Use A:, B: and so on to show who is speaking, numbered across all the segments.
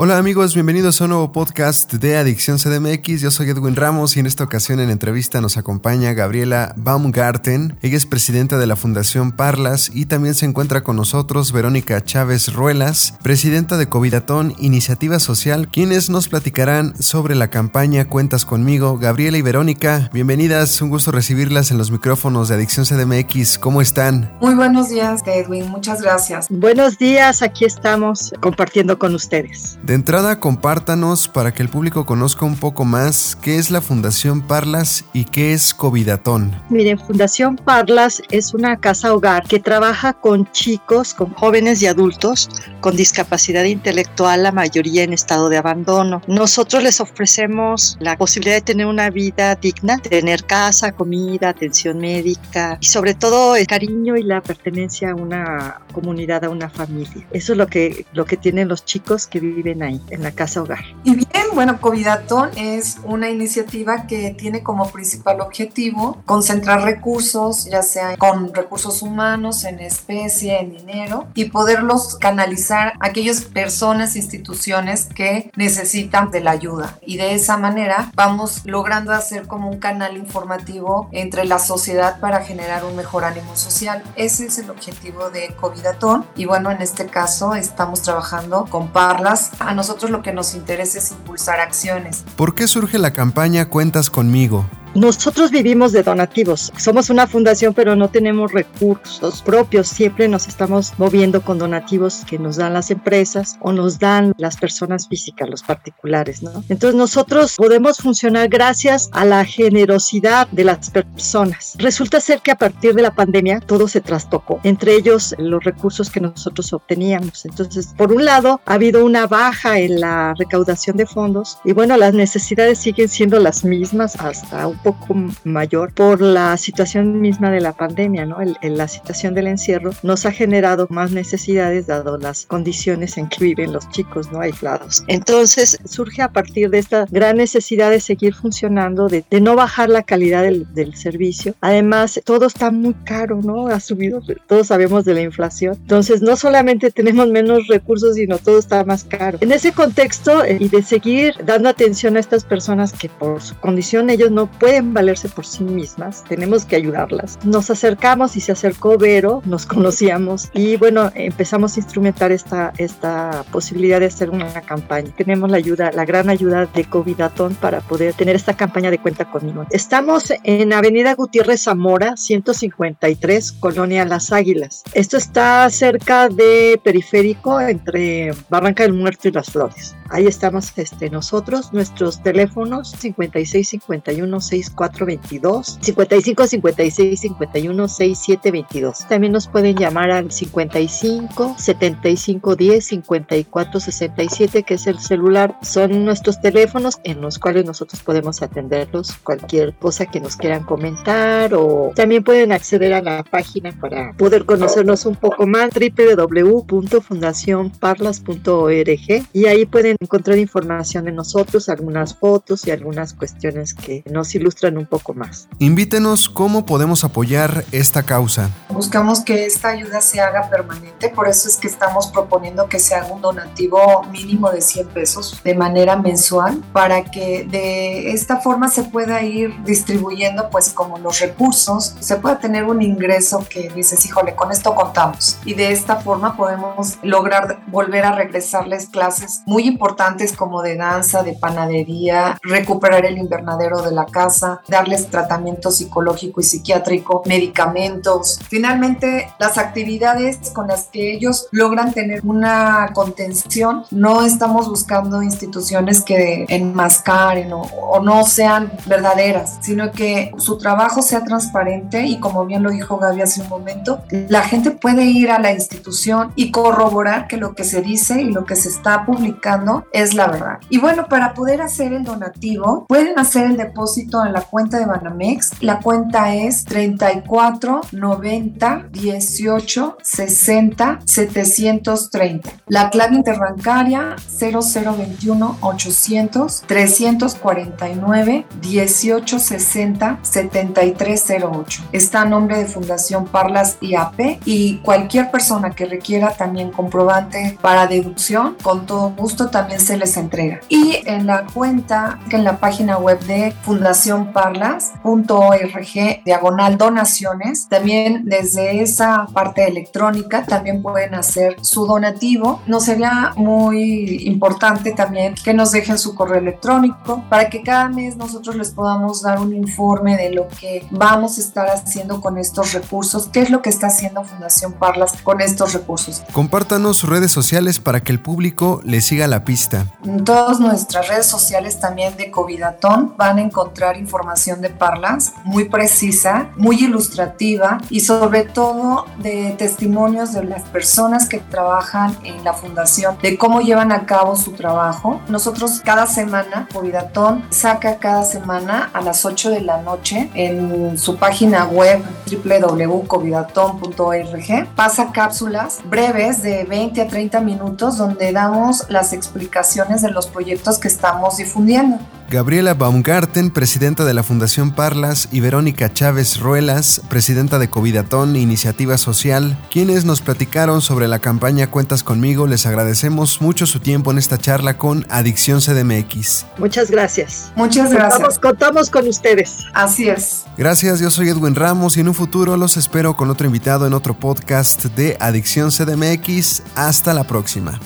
A: Hola amigos, bienvenidos a un nuevo podcast de Adicción CDMX. Yo soy Edwin Ramos y en esta ocasión en entrevista nos acompaña Gabriela Baumgarten. Ella es presidenta de la Fundación Parlas y también se encuentra con nosotros Verónica Chávez Ruelas, presidenta de Covidatón Iniciativa Social, quienes nos platicarán sobre la campaña Cuentas conmigo. Gabriela y Verónica, bienvenidas, un gusto recibirlas en los micrófonos de Adicción CDMX. ¿Cómo están?
B: Muy buenos días, Edwin, muchas gracias.
C: Buenos días, aquí estamos compartiendo con ustedes.
A: De entrada, compártanos para que el público conozca un poco más qué es la Fundación Parlas y qué es Covidatón.
C: Miren, Fundación Parlas es una casa hogar que trabaja con chicos, con jóvenes y adultos con discapacidad intelectual, la mayoría en estado de abandono. Nosotros les ofrecemos la posibilidad de tener una vida digna, tener casa, comida, atención médica y sobre todo el cariño y la pertenencia a una comunidad, a una familia. Eso es lo que, lo que tienen los chicos que viven ahí, en la casa hogar.
B: Y bien, bueno, Covidatón es una iniciativa que tiene como principal objetivo concentrar recursos, ya sea con recursos humanos, en especie, en dinero, y poderlos canalizar a aquellas personas, instituciones que necesitan de la ayuda. Y de esa manera vamos logrando hacer como un canal informativo entre la sociedad para generar un mejor ánimo social. Ese es el objetivo de Covidatón. Y bueno, en este caso estamos trabajando con Parlas. A nosotros lo que nos interesa es impulsar acciones.
A: ¿Por qué surge la campaña Cuentas conmigo?
C: Nosotros vivimos de donativos. Somos una fundación, pero no tenemos recursos propios. Siempre nos estamos moviendo con donativos que nos dan las empresas o nos dan las personas físicas, los particulares, ¿no? Entonces nosotros podemos funcionar gracias a la generosidad de las personas. Resulta ser que a partir de la pandemia todo se trastocó, entre ellos los recursos que nosotros obteníamos. Entonces, por un lado, ha habido una baja en la recaudación de fondos y bueno, las necesidades siguen siendo las mismas hasta un poco mayor por la situación misma de la pandemia, ¿no? El, la situación del encierro nos ha generado más necesidades dado las condiciones en que viven los chicos, ¿no? Aislados. Entonces surge a partir de esta gran necesidad de seguir funcionando, de, de no bajar la calidad del, del, servicio. Además, todo está muy caro, ¿no? Ha subido, todos sabemos de la inflación. Entonces, no solamente tenemos menos recursos, sino todo está más caro. En ese contexto eh, y de seguir dando atención a estas personas que por su condición ellos no pueden pueden valerse por sí mismas, tenemos que ayudarlas. Nos acercamos y se acercó Vero, nos conocíamos y bueno, empezamos a instrumentar esta, esta posibilidad de hacer una campaña. Tenemos la ayuda, la gran ayuda de Covidatón para poder tener esta campaña de cuenta conmigo. Estamos en Avenida Gutiérrez Zamora, 153, Colonia Las Águilas. Esto está cerca de Periférico, entre Barranca del Muerto y Las Flores. Ahí estamos este, nosotros, nuestros teléfonos 56 51 6422, 55 56 51 6722. También nos pueden llamar al 55 75 10 54 67, que es el celular. Son nuestros teléfonos en los cuales nosotros podemos atenderlos. Cualquier cosa que nos quieran comentar o también pueden acceder a la página para poder conocernos un poco más www.fundacionparlas.org y ahí pueden encontrar información de nosotros, algunas fotos y algunas cuestiones que nos ilustran un poco más.
A: Invítenos cómo podemos apoyar esta causa.
B: Buscamos que esta ayuda se haga permanente, por eso es que estamos proponiendo que se haga un donativo mínimo de 100 pesos de manera mensual para que de esta forma se pueda ir distribuyendo pues como los recursos, se pueda tener un ingreso que dices, híjole, con esto contamos. Y de esta forma podemos lograr volver a regresarles clases muy importantes como de danza, de panadería, recuperar el invernadero de la casa, darles tratamiento psicológico y psiquiátrico, medicamentos. Finalmente, las actividades con las que ellos logran tener una contención, no estamos buscando instituciones que enmascaren o, o no sean verdaderas, sino que su trabajo sea transparente y como bien lo dijo Gaby hace un momento, la gente puede ir a la institución y corroborar que lo que se dice y lo que se está publicando es la verdad. Y bueno, para poder hacer el donativo, pueden hacer el depósito en la cuenta de Banamex. La cuenta es 34 90 40 18 60 730. La clave interbancaria 0021 800 349 18 60 7308. Está a nombre de Fundación Parlas IAP y cualquier persona que requiera también comprobante para deducción, con todo gusto también se les entrega. Y en la cuenta, en la página web de fundacionparlas.org, diagonal donaciones, también desde esa parte electrónica también pueden hacer su donativo. Nos sería muy importante también que nos dejen su correo electrónico para que cada mes nosotros les podamos dar un informe de lo que vamos a estar haciendo con estos recursos, qué es lo que está haciendo Fundación Parlas con estos recursos.
A: Compártanos sus redes sociales para que el público le siga la pista.
B: En todas nuestras redes sociales también de Covidatón van a encontrar información de Parlas muy precisa, muy ilustrativa y sobre todo de testimonios de las personas que trabajan en la fundación, de cómo llevan a cabo su trabajo. Nosotros cada semana, Covidatón saca cada semana a las 8 de la noche en su página web www.covidatón.org, pasa cápsulas breves de 20 a 30 minutos donde damos las explicaciones de los proyectos que estamos difundiendo.
A: Gabriela Baumgarten, presidenta de la Fundación Parlas, y Verónica Chávez Ruelas, presidenta de Covidatón Iniciativa Social, quienes nos platicaron sobre la campaña Cuentas conmigo. Les agradecemos mucho su tiempo en esta charla con Adicción CDMX.
C: Muchas gracias.
B: Muchas gracias.
C: Contamos, con ustedes.
B: Así es.
A: Gracias, yo soy Edwin Ramos y en un futuro los espero con otro invitado en otro podcast de Adicción CDMX. Hasta la próxima.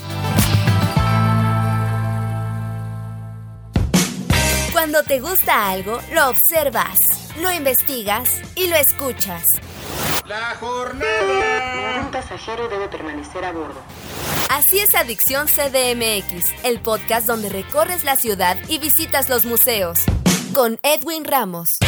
D: Cuando te gusta algo, lo observas, lo investigas y lo escuchas.
E: La jornada.
F: Un pasajero debe permanecer a bordo.
D: Así es Adicción CDMX, el podcast donde recorres la ciudad y visitas los museos. Con Edwin Ramos.